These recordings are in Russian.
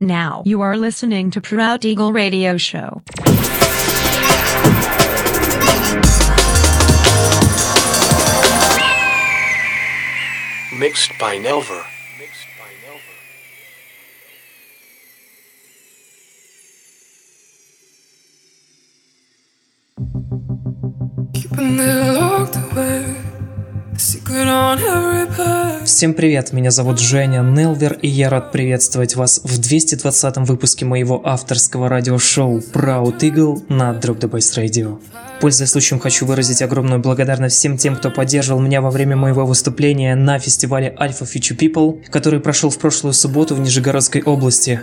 Now you are listening to Proud Eagle Radio Show. Mixed by Nelver. Keeping it Всем привет, меня зовут Женя Нелвер, и я рад приветствовать вас в 220 выпуске моего авторского радиошоу Proud Eagle на Drop the Bass Radio. Пользуясь случаем, хочу выразить огромную благодарность всем тем, кто поддерживал меня во время моего выступления на фестивале Alpha Future People, который прошел в прошлую субботу в Нижегородской области.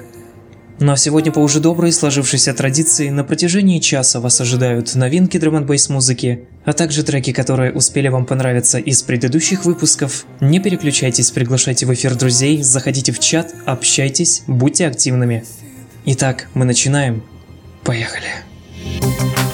Ну а сегодня по уже доброй сложившейся традиции на протяжении часа вас ожидают новинки драм н музыки, а также треки, которые успели вам понравиться из предыдущих выпусков. Не переключайтесь, приглашайте в эфир друзей, заходите в чат, общайтесь, будьте активными. Итак, мы начинаем. Поехали. No,